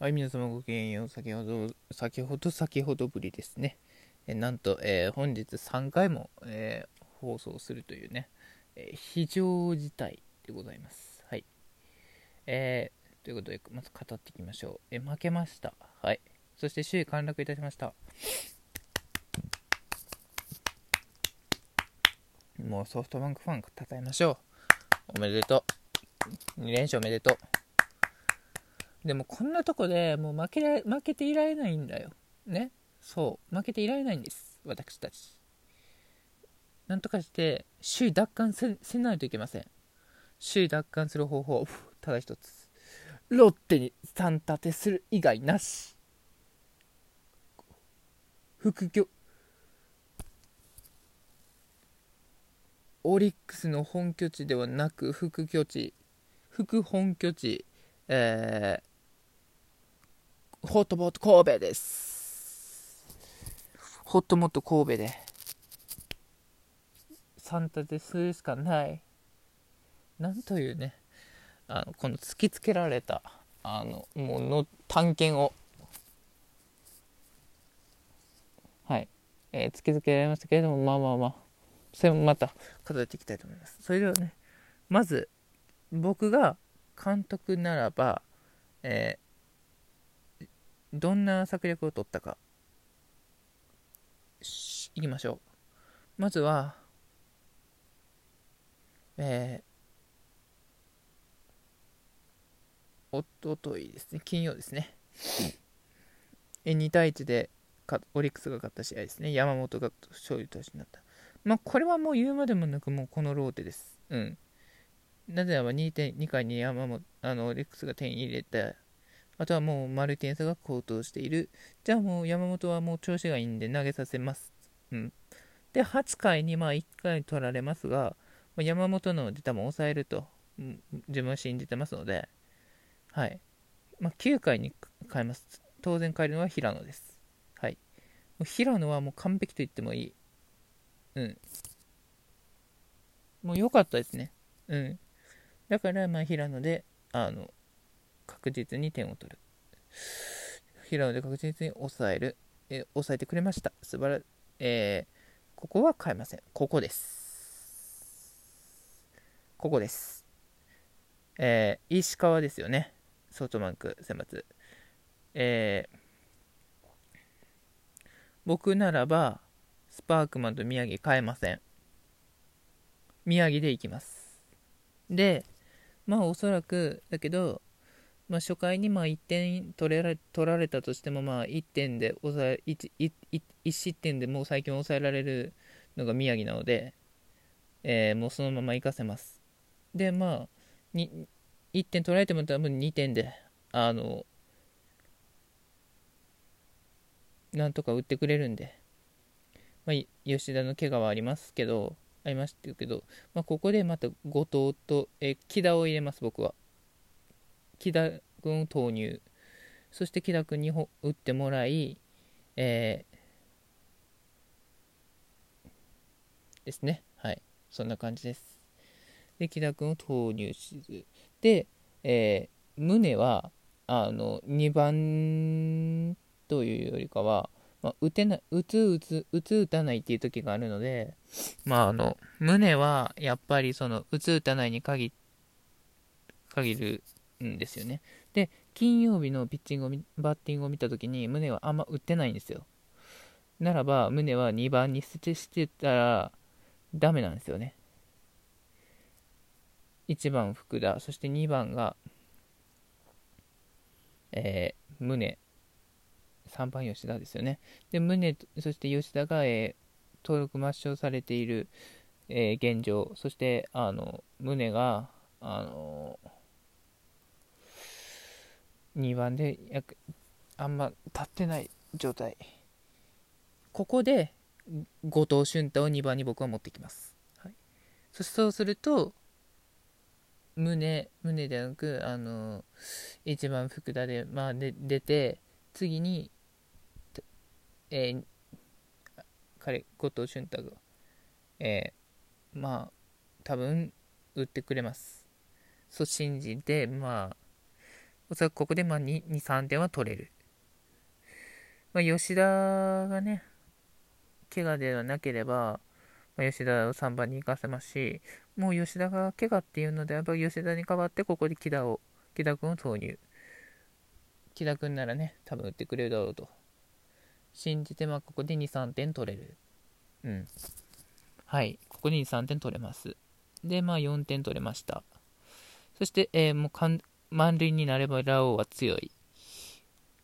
はい、皆様ごきげんよう。先ほど、先ほど、先ほどぶりですね。えなんと、えー、本日3回も、えー、放送するというね、えー、非常事態でございます。はい。えー、ということで、まず語っていきましょう。え負けました。はい。そして首位陥落いたしました。もうソフトバンクファンたたえましょう。おめでとう。2連勝おめでとう。でもこんなとこでもう負け負けていられないんだよ。ね。そう。負けていられないんです。私たち。なんとかして首位奪還せせないといけません。首位奪還する方法、ただ一つ。ロッテに3立てする以外なし。副業。オリックスの本拠地ではなく副拠地、副本拠地、えホットモット神戸です。ホットモット神戸で、サンタでするしかない。なんというね、あのこの突きつけられた、あの、もうの探検を、はい、えー、突きつけられましたけれども、まあまあまあ、それもまた語っていきたいと思います。それではね、まず、僕が監督ならば、えーどんな策略を取ったか。いきましょう。まずはえー、おとといですね。金曜ですね。え2対1でオリックスが勝った試合ですね。山本が勝利投手になった。まあこれはもう言うまでもなくもうこのローテです。うん。なぜならば 2, 2回に山本あのオリックスが点入れたあとはもう丸点差が高騰している。じゃあもう山本はもう調子がいいんで投げさせます。うん。で、8回にまあ1回取られますが、山本の出たも抑えると、自分は信じてますので、はい。まあ、9回に変えます。当然変えるのは平野です。はい。もう平野はもう完璧と言ってもいい。うん。もう良かったですね。うん。だから、まあ、平野で、あの、確実に点を取る。平野で確実に抑える。え抑えてくれました。素晴らえー、ここは変えません。ここです。ここです。えー、石川ですよね。ソフトバンク選抜。えー、僕ならば、スパークマンと宮城変えません。宮城でいきます。で、まあおそらく、だけど、まあ、初回にまあ1点取れら取られたとしてもまあ1点で抑え 1, 1, 1失点でもう最近抑えられるのが宮城なので、えー、もうそのまま行かせます。で、まあ、1点取られても多分2点で、あの、なんとか打ってくれるんで、まあ、吉田の怪我はありますけど、ありましたけど、まあ、ここでまた後藤と、えー、木田を入れます、僕は。木田君を投入。そして木田君に打ってもらい、えー、ですね。はい。そんな感じです。で木田君を投入しず。で、えー、宗はあの2番というよりかは、まあ、打てな打つ打つ打つ打たないっていう時があるのでまああの宗はやっぱりその打つ打たないに限限るんですよね。で、金曜日のピッチングをバッティングを見たときに、宗はあんま打ってないんですよ。ならば、宗は2番に捨てしてたら、ダメなんですよね。1番福田、そして2番が、えー、宗、3番吉田ですよね。で、宗、そして吉田が、えー、登録抹消されている、えー、現状、そして、あの、宗が、あのー2番で約あんま立ってない状態。ここで後藤俊太を2番に僕は持ってきます、はい、そそうすると胸胸ではなくあの1番福田で,、まあ、で出て次にえー、彼後藤俊太がえー、まあ多分打ってくれます。そう信じてまあおそらくここでまあ2、2 3点は取れる。まあ、吉田がね、怪我ではなければ、まあ、吉田を3番に行かせますし、もう吉田が怪我っていうのであれば、吉田に代わってここで木田を、木田君を投入。木田君ならね、多分打ってくれるだろうと。信じて、まあ、ここで2、3点取れる。うん。はい。ここで2、3点取れます。で、まあ、4点取れました。そして、えー、もう満塁になればラオウは強い。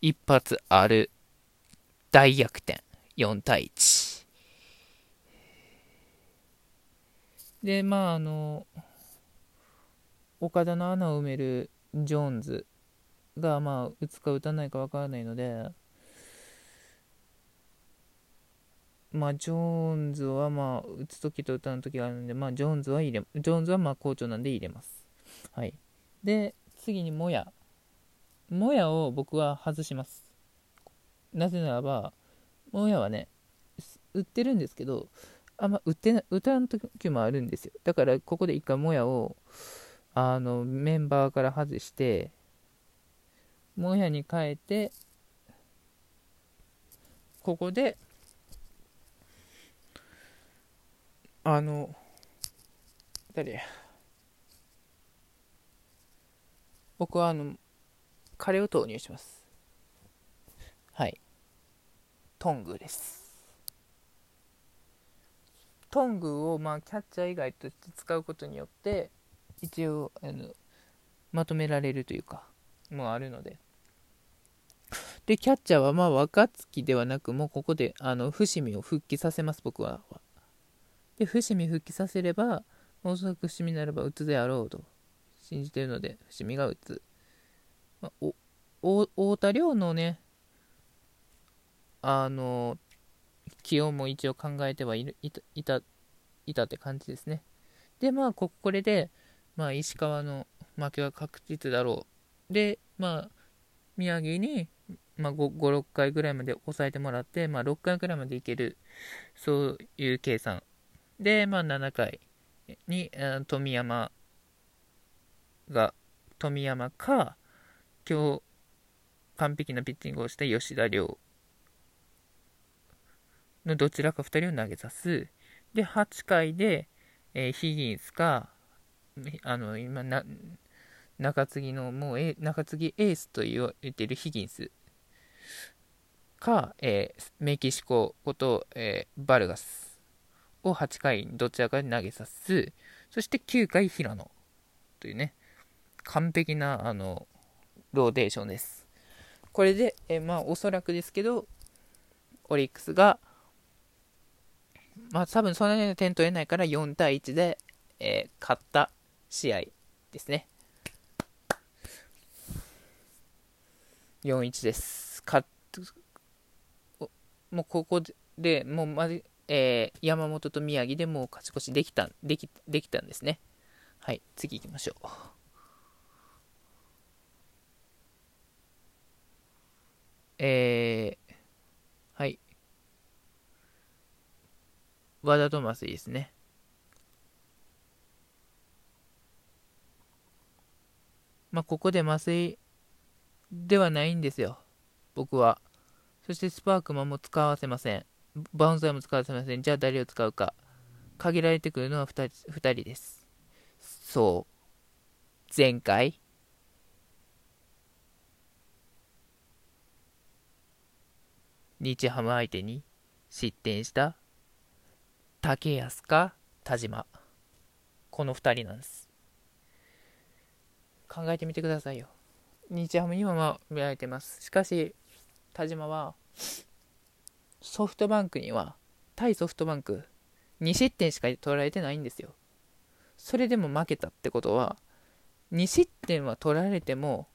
一発ある。大逆転。4対1。で、まあ、あの、岡田の穴を埋めるジョーンズが、まあ、打つか打たないか分からないので、まあ、ジョーンズは、まあ、打つときと打たないときがあるので、まあ、ジョーンズは入れ、ジョーンズは、まあ、好調なんで入れます。はい。で、次に、もや。もやを僕は外します。なぜならば、もやはね、売ってるんですけど、あんま売ってな、打たん時もあるんですよ。だから、ここで一回もやを、あの、メンバーから外して、もやに変えて、ここで、あの、誰や？僕はあの、カレーを投入します。はい。トングです。トングをまあキャッチャー以外として使うことによって一応あのまとめられるというかもうあるのででキャッチャーはまあ若月ではなくもうここであの伏見を復帰させます僕はで、伏見復帰させれば、おそらく伏見ならば打つであろうと信じてるので、伏見が打つ。まあ、お太田亮のね、あの、起用も一応考えてはいるいたいたいたって感じですね。で、まあ、ここれで、まあ、石川の負けは確実だろう。で、まあ、宮城に、まあ、5、5 6回ぐらいまで抑えてもらって、まあ、6回ぐらいまでいける、そういう計算で、まあ、7回に、富山が、富山か、今日、完璧なピッチングをした吉田亮のどちらか2人を投げさす。で、8回で、えー、ヒギンスか、あの、今な、中継ぎの、もう、中継ぎエースと言われてるヒギンスか、えー、メキシコこと、えー、バルガスを8回どちらかで投げさす。そして9回平野というね、完璧な、あの、ローテーションです。これで、えまあ、おそらくですけど、オリックスが、まあ、多分そんなに点取れないから4対1で、えー、勝った試合ですね。4-1です。勝もうここで、もうまじ、えー、山本と宮城でもう勝ち越しできた、でき、できたんですね。はい、次行きましょう。えー、はい。和田トマスですね。まあ、ここで麻酔ではないんですよ。僕は。そしてスパークマンも使わせません。バウンサーも使わせません。じゃあ誰を使うか。限られてくるのは 2, 2人です。そう。前回。日ハム相手に失点した竹安か田島。この2人なんです。考えてみてくださいよ。日ハムにはまあ見られてます。しかし、田島はソフトバンクには、対ソフトバンク、2失点しか取られてないんですよ。それでも負けたってことは、2失点は取られても、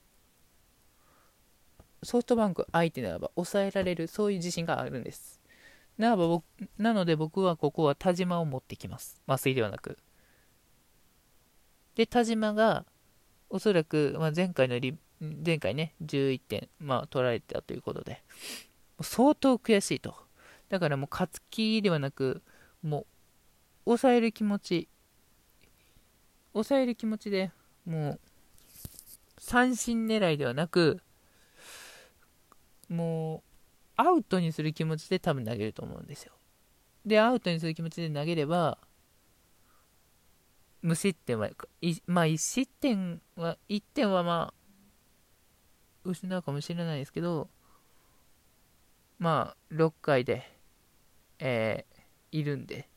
ソフトバンク相手ならば抑えられる、そういう自信があるんです。ならば僕なので僕はここは田島を持ってきます。麻酔ではなく。で、田島が、おそらく、まあ、前回のリ、前回ね、11点、まあ、取られたということで、相当悔しいと。だからもう勝つ気ではなく、もう、抑える気持ち、抑える気持ちでもう、三振狙いではなく、もう、アウトにする気持ちで多分投げると思うんですよ。で、アウトにする気持ちで投げれば、無失点は、まあ、1失点は、1点はまあ、失うかもしれないですけど、まあ、6回で、えー、いるんで、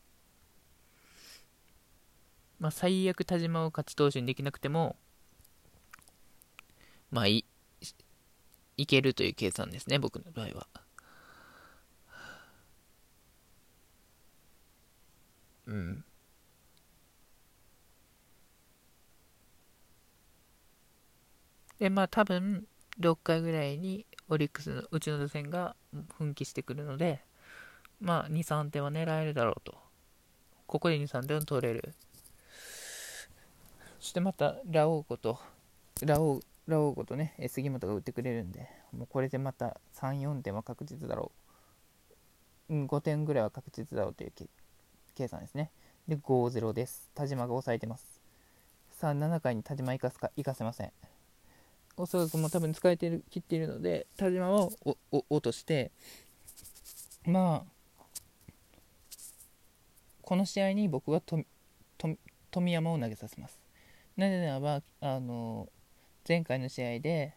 まあ、最悪田島を勝ち投手にできなくても、まあい、いいけるという計算ですね、僕の場合は。うん。で、まあ多分、6回ぐらいにオリックスのうちの打線が奮起してくるので、まあ2、3点は狙えるだろうと。ここで2、3点を取れる。そしてまた、ラオウこと、ラオウ、ラオウことね、杉本が打ってくれるんで、もうこれでまた3、4点は確実だろう。5点ぐらいは確実だろうという計算ですね。で、5-0です。田島が抑えてます。さあ、7回に田島行かすか、行かせません。おそらくもう多分使えてる、切っているので、田島を落として、まあ、この試合に僕は富山を投げさせます。なぜならば、あの、前回の試合で、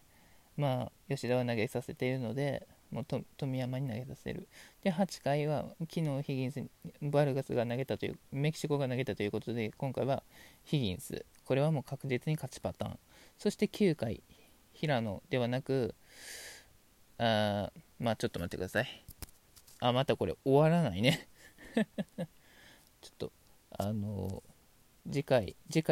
まあ、吉田を投げさせているので、もう富山に投げさせる。で、8回は、昨日ヒギンス、バルガスが投げたという、メキシコが投げたということで、今回はヒギンス。これはもう確実に勝ちパターン。そして9回、平野ではなく、あまあちょっと待ってください。あ、またこれ終わらないね。ちょっと、あのー、次回、次回、